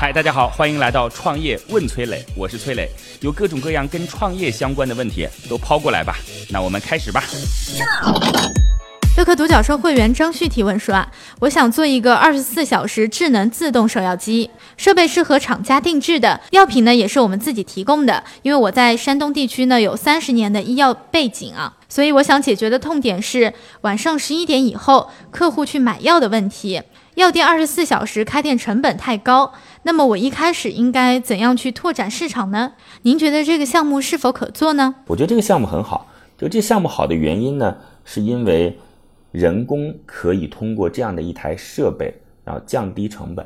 嗨，大家好，欢迎来到创业问崔磊，我是崔磊，有各种各样跟创业相关的问题都抛过来吧，那我们开始吧。乐客独角兽会员张旭提问说啊，我想做一个二十四小时智能自动手药机，设备是和厂家定制的，药品呢也是我们自己提供的。因为我在山东地区呢有三十年的医药背景啊，所以我想解决的痛点是晚上十一点以后客户去买药的问题。药店二十四小时开店成本太高，那么我一开始应该怎样去拓展市场呢？您觉得这个项目是否可做呢？我觉得这个项目很好，就这项目好的原因呢，是因为人工可以通过这样的一台设备，然后降低成本。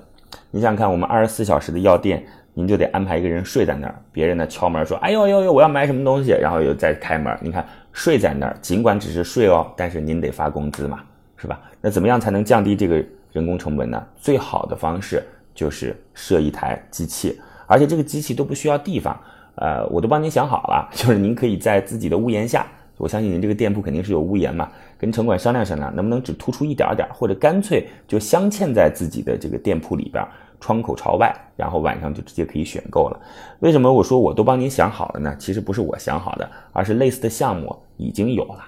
你想想看，我们二十四小时的药店，您就得安排一个人睡在那儿，别人呢敲门说：“哎呦呦呦，我要买什么东西。”然后又再开门。你看睡在那儿，尽管只是睡哦，但是您得发工资嘛，是吧？那怎么样才能降低这个？人工成本呢，最好的方式就是设一台机器，而且这个机器都不需要地方，呃，我都帮您想好了，就是您可以在自己的屋檐下，我相信您这个店铺肯定是有屋檐嘛，跟城管商量商量，能不能只突出一点点，或者干脆就镶嵌在自己的这个店铺里边，窗口朝外，然后晚上就直接可以选购了。为什么我说我都帮您想好了呢？其实不是我想好的，而是类似的项目已经有了。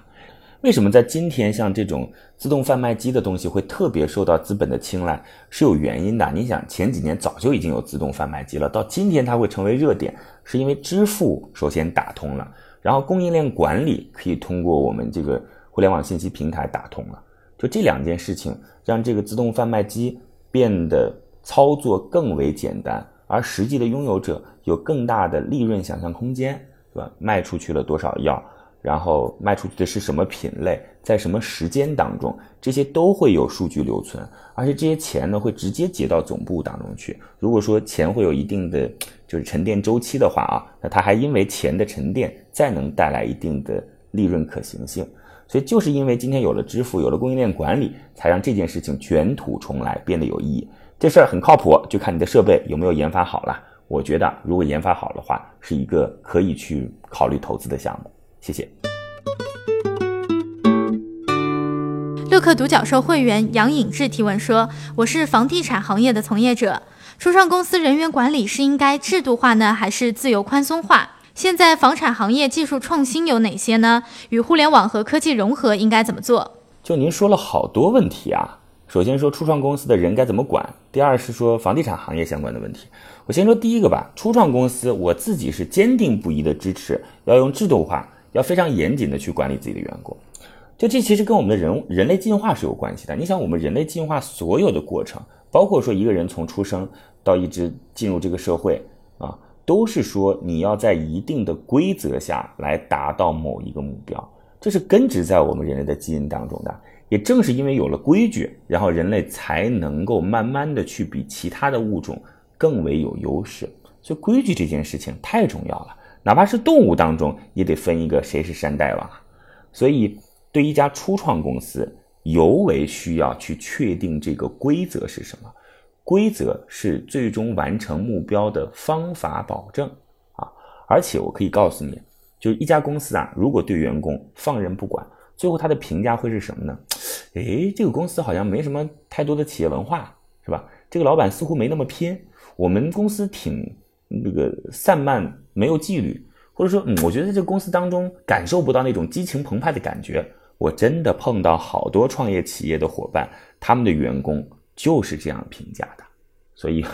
为什么在今天像这种自动贩卖机的东西会特别受到资本的青睐？是有原因的。你想前几年早就已经有自动贩卖机了，到今天它会成为热点，是因为支付首先打通了，然后供应链管理可以通过我们这个互联网信息平台打通了。就这两件事情，让这个自动贩卖机变得操作更为简单，而实际的拥有者有更大的利润想象空间，是吧？卖出去了多少药？然后卖出去的是什么品类，在什么时间当中，这些都会有数据留存，而且这些钱呢会直接结到总部当中去。如果说钱会有一定的就是沉淀周期的话啊，那它还因为钱的沉淀再能带来一定的利润可行性。所以就是因为今天有了支付，有了供应链管理，才让这件事情卷土重来，变得有意义。这事儿很靠谱，就看你的设备有没有研发好了。我觉得如果研发好的话，是一个可以去考虑投资的项目。谢谢。乐客独角兽会员杨颖志提问说：“我是房地产行业的从业者，初创公司人员管理是应该制度化呢，还是自由宽松化？现在房产行业技术创新有哪些呢？与互联网和科技融合应该怎么做？”就您说了好多问题啊。首先说初创公司的人该怎么管，第二是说房地产行业相关的问题。我先说第一个吧。初创公司，我自己是坚定不移的支持，要用制度化。要非常严谨的去管理自己的员工，就这其实跟我们的人人类进化是有关系的。你想，我们人类进化所有的过程，包括说一个人从出生到一直进入这个社会啊，都是说你要在一定的规则下来达到某一个目标，这是根植在我们人类的基因当中的。也正是因为有了规矩，然后人类才能够慢慢的去比其他的物种更为有优势。所以规矩这件事情太重要了。哪怕是动物当中，也得分一个谁是山大王，所以对一家初创公司，尤为需要去确定这个规则是什么。规则是最终完成目标的方法保证啊！而且我可以告诉你，就是一家公司啊，如果对员工放任不管，最后他的评价会是什么呢？诶，这个公司好像没什么太多的企业文化，是吧？这个老板似乎没那么拼，我们公司挺。那个散漫没有纪律，或者说，嗯，我觉得在这个公司当中感受不到那种激情澎湃的感觉。我真的碰到好多创业企业的伙伴，他们的员工就是这样评价的。所以，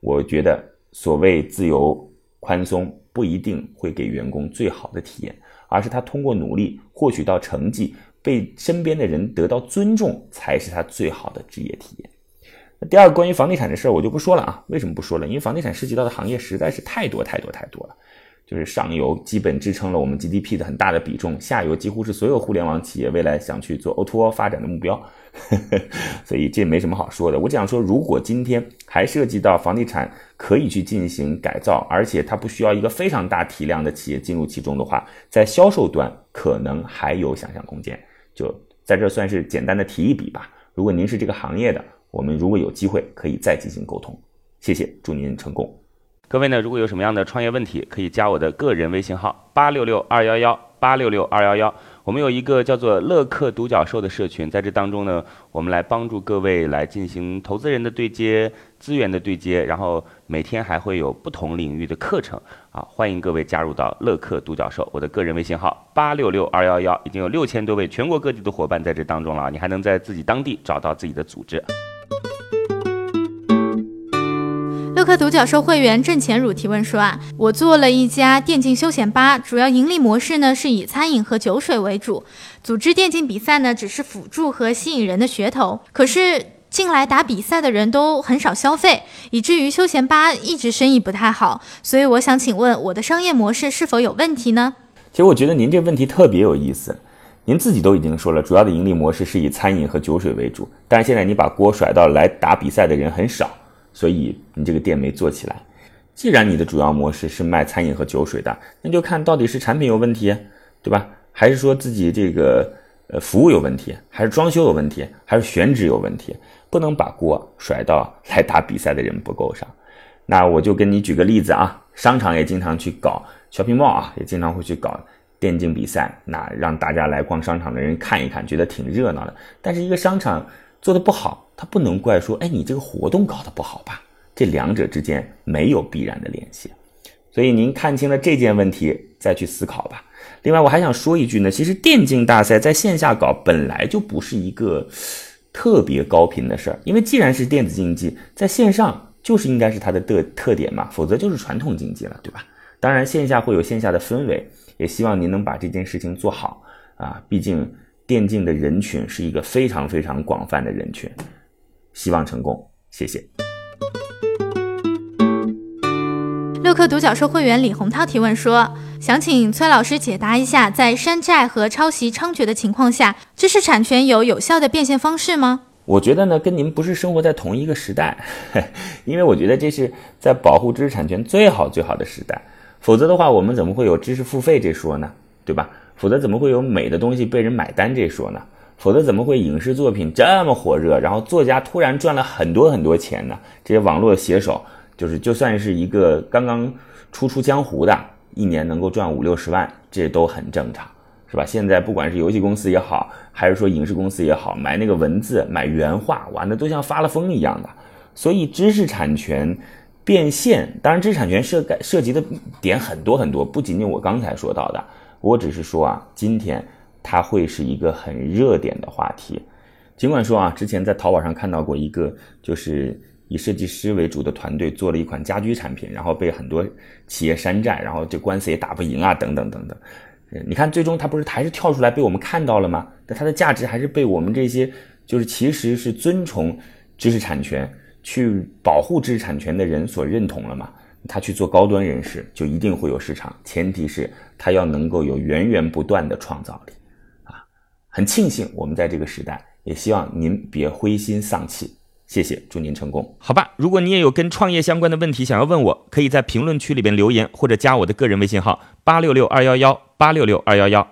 我觉得所谓自由宽松不一定会给员工最好的体验，而是他通过努力获取到成绩，被身边的人得到尊重，才是他最好的职业体验。第二个关于房地产的事儿，我就不说了啊。为什么不说了？因为房地产涉及到的行业实在是太多太多太多了。就是上游基本支撑了我们 GDP 的很大的比重，下游几乎是所有互联网企业未来想去做 O2O 发展的目标。所以这没什么好说的。我只想说，如果今天还涉及到房地产可以去进行改造，而且它不需要一个非常大体量的企业进入其中的话，在销售端可能还有想象空间。就在这算是简单的提一笔吧。如果您是这个行业的，我们如果有机会，可以再进行沟通。谢谢，祝您成功。各位呢，如果有什么样的创业问题，可以加我的个人微信号八六六二幺幺八六六二幺幺，我们有一个叫做乐客独角兽的社群，在这当中呢，我们来帮助各位来进行投资人的对接、资源的对接，然后每天还会有不同领域的课程啊，欢迎各位加入到乐客独角兽。我的个人微信号八六六二幺幺，已经有六千多位全国各地的伙伴在这当中了啊，你还能在自己当地找到自己的组织。乐客独角兽会员郑前汝提问说啊，我做了一家电竞休闲吧，主要盈利模式呢是以餐饮和酒水为主，组织电竞比赛呢只是辅助和吸引人的噱头。可是进来打比赛的人都很少消费，以至于休闲吧一直生意不太好。所以我想请问，我的商业模式是否有问题呢？其实我觉得您这问题特别有意思，您自己都已经说了，主要的盈利模式是以餐饮和酒水为主，但是现在你把锅甩到来打比赛的人很少。所以你这个店没做起来。既然你的主要模式是卖餐饮和酒水的，那就看到底是产品有问题，对吧？还是说自己这个呃服务有问题，还是装修有问题，还是选址有问题？不能把锅甩到来打比赛的人不够上。那我就跟你举个例子啊，商场也经常去搞 shopping mall 啊，也经常会去搞电竞比赛，那让大家来逛商场的人看一看，觉得挺热闹的。但是一个商场做的不好。他不能怪说，哎，你这个活动搞得不好吧？这两者之间没有必然的联系，所以您看清了这件问题再去思考吧。另外，我还想说一句呢，其实电竞大赛在线下搞本来就不是一个特别高频的事儿，因为既然是电子竞技，在线上就是应该是它的特特点嘛，否则就是传统竞技了，对吧？当然，线下会有线下的氛围，也希望您能把这件事情做好啊，毕竟电竞的人群是一个非常非常广泛的人群。希望成功，谢谢。六氪独角兽会员李洪涛提问说：“想请崔老师解答一下，在山寨和抄袭猖獗的情况下，知识产权有有效的变现方式吗？”我觉得呢，跟您不是生活在同一个时代，因为我觉得这是在保护知识产权最好最好的时代。否则的话，我们怎么会有知识付费这说呢？对吧？否则怎么会有美的东西被人买单这说呢？否则怎么会影视作品这么火热？然后作家突然赚了很多很多钱呢？这些网络写手就是就算是一个刚刚初出江湖的，一年能够赚五六十万，这都很正常，是吧？现在不管是游戏公司也好，还是说影视公司也好，买那个文字、买原画，玩的都像发了疯一样的。所以知识产权变现，当然知识产权涉涉及的点很多很多，不仅仅我刚才说到的，我只是说啊，今天。它会是一个很热点的话题，尽管说啊，之前在淘宝上看到过一个，就是以设计师为主的团队做了一款家居产品，然后被很多企业山寨，然后这官司也打不赢啊，等等等等。你看，最终它不是还是跳出来被我们看到了吗？那它的价值还是被我们这些就是其实是尊崇知识产权、去保护知识产权的人所认同了吗？他去做高端人士，就一定会有市场，前提是他要能够有源源不断的创造力。啊很庆幸我们在这个时代，也希望您别灰心丧气。谢谢，祝您成功。好吧，如果你也有跟创业相关的问题想要问我，可以在评论区里边留言，或者加我的个人微信号八六六二幺幺八六六二幺幺。